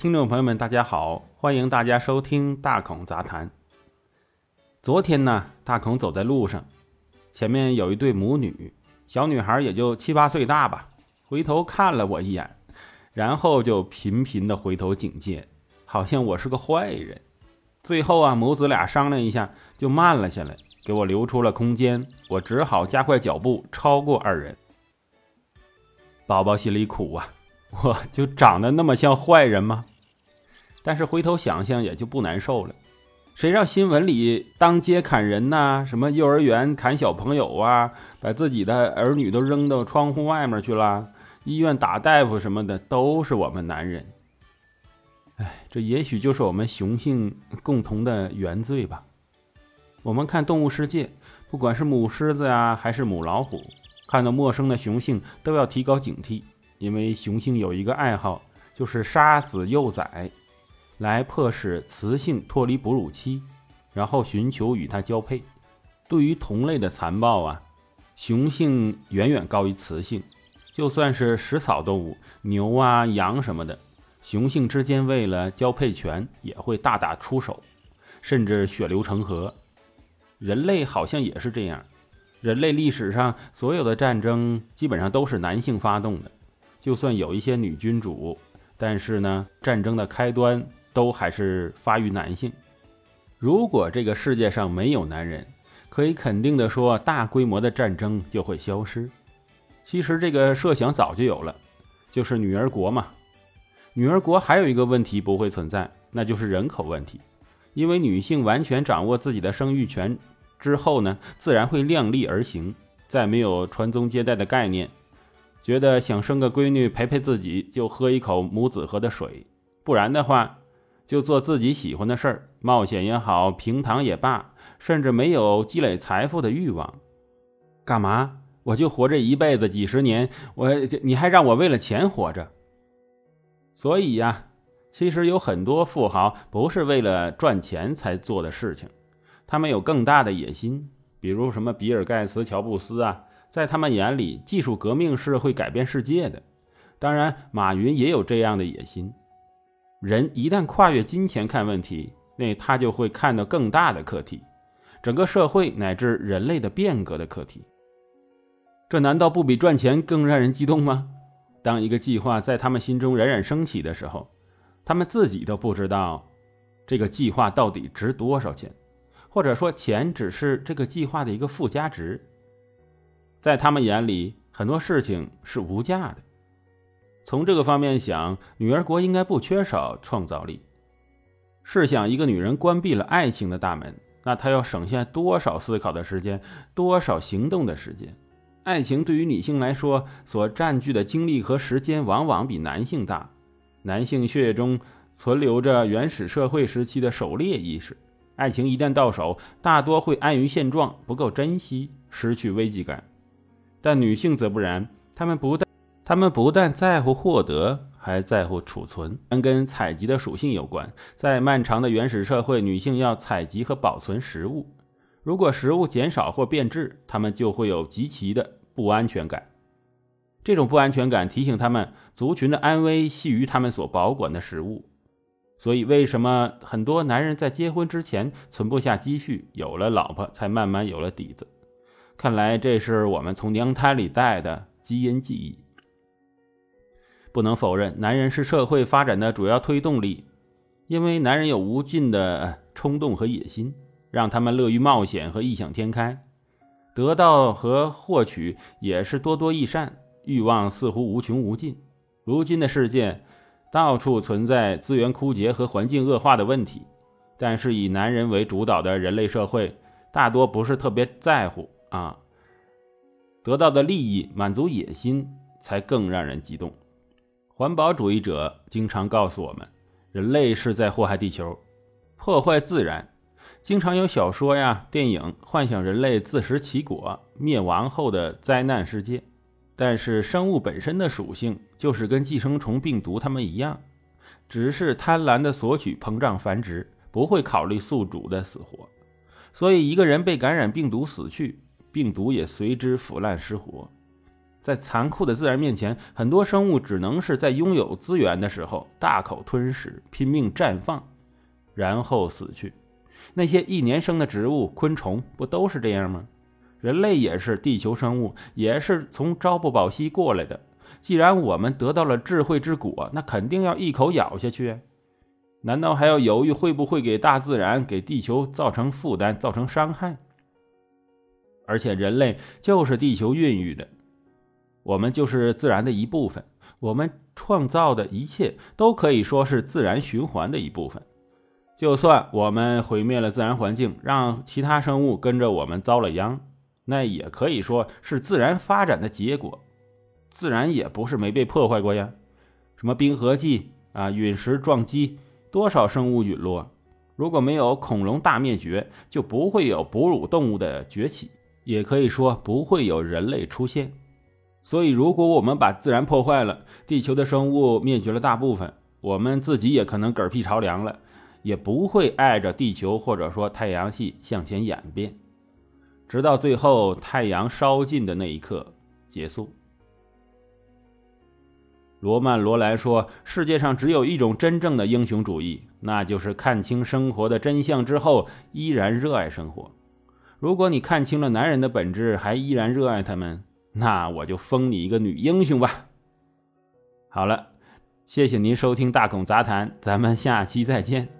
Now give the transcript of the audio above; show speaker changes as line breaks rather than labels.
听众朋友们，大家好，欢迎大家收听大孔杂谈。昨天呢，大孔走在路上，前面有一对母女，小女孩也就七八岁大吧，回头看了我一眼，然后就频频的回头警戒，好像我是个坏人。最后啊，母子俩商量一下，就慢了下来，给我留出了空间，我只好加快脚步超过二人。宝宝心里苦啊，我就长得那么像坏人吗？但是回头想想也就不难受了。谁让新闻里当街砍人呐，什么幼儿园砍小朋友啊，把自己的儿女都扔到窗户外面去了，医院打大夫什么的，都是我们男人。哎，这也许就是我们雄性共同的原罪吧。我们看动物世界，不管是母狮子呀，还是母老虎，看到陌生的雄性都要提高警惕，因为雄性有一个爱好，就是杀死幼崽。来迫使雌性脱离哺乳期，然后寻求与它交配。对于同类的残暴啊，雄性远远高于雌性。就算是食草动物，牛啊、羊什么的，雄性之间为了交配权也会大打出手，甚至血流成河。人类好像也是这样。人类历史上所有的战争基本上都是男性发动的，就算有一些女君主，但是呢，战争的开端。都还是发于男性。如果这个世界上没有男人，可以肯定的说，大规模的战争就会消失。其实这个设想早就有了，就是女儿国嘛。女儿国还有一个问题不会存在，那就是人口问题。因为女性完全掌握自己的生育权之后呢，自然会量力而行，再没有传宗接代的概念，觉得想生个闺女陪陪自己，就喝一口母子河的水，不然的话。就做自己喜欢的事儿，冒险也好，平躺也罢，甚至没有积累财富的欲望。干嘛？我就活这一辈子几十年，我你还让我为了钱活着？所以呀，其实有很多富豪不是为了赚钱才做的事情，他们有更大的野心。比如什么比尔盖茨、乔布斯啊，在他们眼里，技术革命是会改变世界的。当然，马云也有这样的野心。人一旦跨越金钱看问题，那他就会看到更大的课题，整个社会乃至人类的变革的课题。这难道不比赚钱更让人激动吗？当一个计划在他们心中冉冉升起的时候，他们自己都不知道这个计划到底值多少钱，或者说钱只是这个计划的一个附加值。在他们眼里，很多事情是无价的。从这个方面想，女儿国应该不缺少创造力。试想，一个女人关闭了爱情的大门，那她要省下多少思考的时间，多少行动的时间？爱情对于女性来说，所占据的精力和时间往往比男性大。男性血液中存留着原始社会时期的狩猎意识，爱情一旦到手，大多会安于现状，不够珍惜，失去危机感。但女性则不然，她们不但他们不但在乎获得，还在乎储存，跟采集的属性有关。在漫长的原始社会，女性要采集和保存食物，如果食物减少或变质，她们就会有极其的不安全感。这种不安全感提醒他们，族群的安危系于他们所保管的食物。所以，为什么很多男人在结婚之前存不下积蓄，有了老婆才慢慢有了底子？看来这是我们从娘胎里带的基因记忆。不能否认，男人是社会发展的主要推动力，因为男人有无尽的冲动和野心，让他们乐于冒险和异想天开，得到和获取也是多多益善，欲望似乎无穷无尽。如今的世界到处存在资源枯竭和环境恶化的问题，但是以男人为主导的人类社会大多不是特别在乎啊，得到的利益满足野心才更让人激动。环保主义者经常告诉我们，人类是在祸害地球，破坏自然。经常有小说呀、电影幻想人类自食其果、灭亡后的灾难世界。但是生物本身的属性就是跟寄生虫、病毒它们一样，只是贪婪的索取、膨胀、繁殖，不会考虑宿主的死活。所以一个人被感染病毒死去，病毒也随之腐烂失活。在残酷的自然面前，很多生物只能是在拥有资源的时候大口吞食、拼命绽放，然后死去。那些一年生的植物、昆虫不都是这样吗？人类也是地球生物，也是从朝不保夕过来的。既然我们得到了智慧之果，那肯定要一口咬下去。难道还要犹豫会不会给大自然、给地球造成负担、造成伤害？而且人类就是地球孕育的。我们就是自然的一部分，我们创造的一切都可以说是自然循环的一部分。就算我们毁灭了自然环境，让其他生物跟着我们遭了殃，那也可以说是自然发展的结果。自然也不是没被破坏过呀，什么冰河纪啊、陨石撞击，多少生物陨落。如果没有恐龙大灭绝，就不会有哺乳动物的崛起，也可以说不会有人类出现。所以，如果我们把自然破坏了，地球的生物灭绝了大部分，我们自己也可能嗝屁朝凉了，也不会碍着地球或者说太阳系向前演变，直到最后太阳烧尽的那一刻结束。罗曼·罗兰说：“世界上只有一种真正的英雄主义，那就是看清生活的真相之后依然热爱生活。如果你看清了男人的本质，还依然热爱他们。”那我就封你一个女英雄吧。好了，谢谢您收听《大孔杂谈》，咱们下期再见。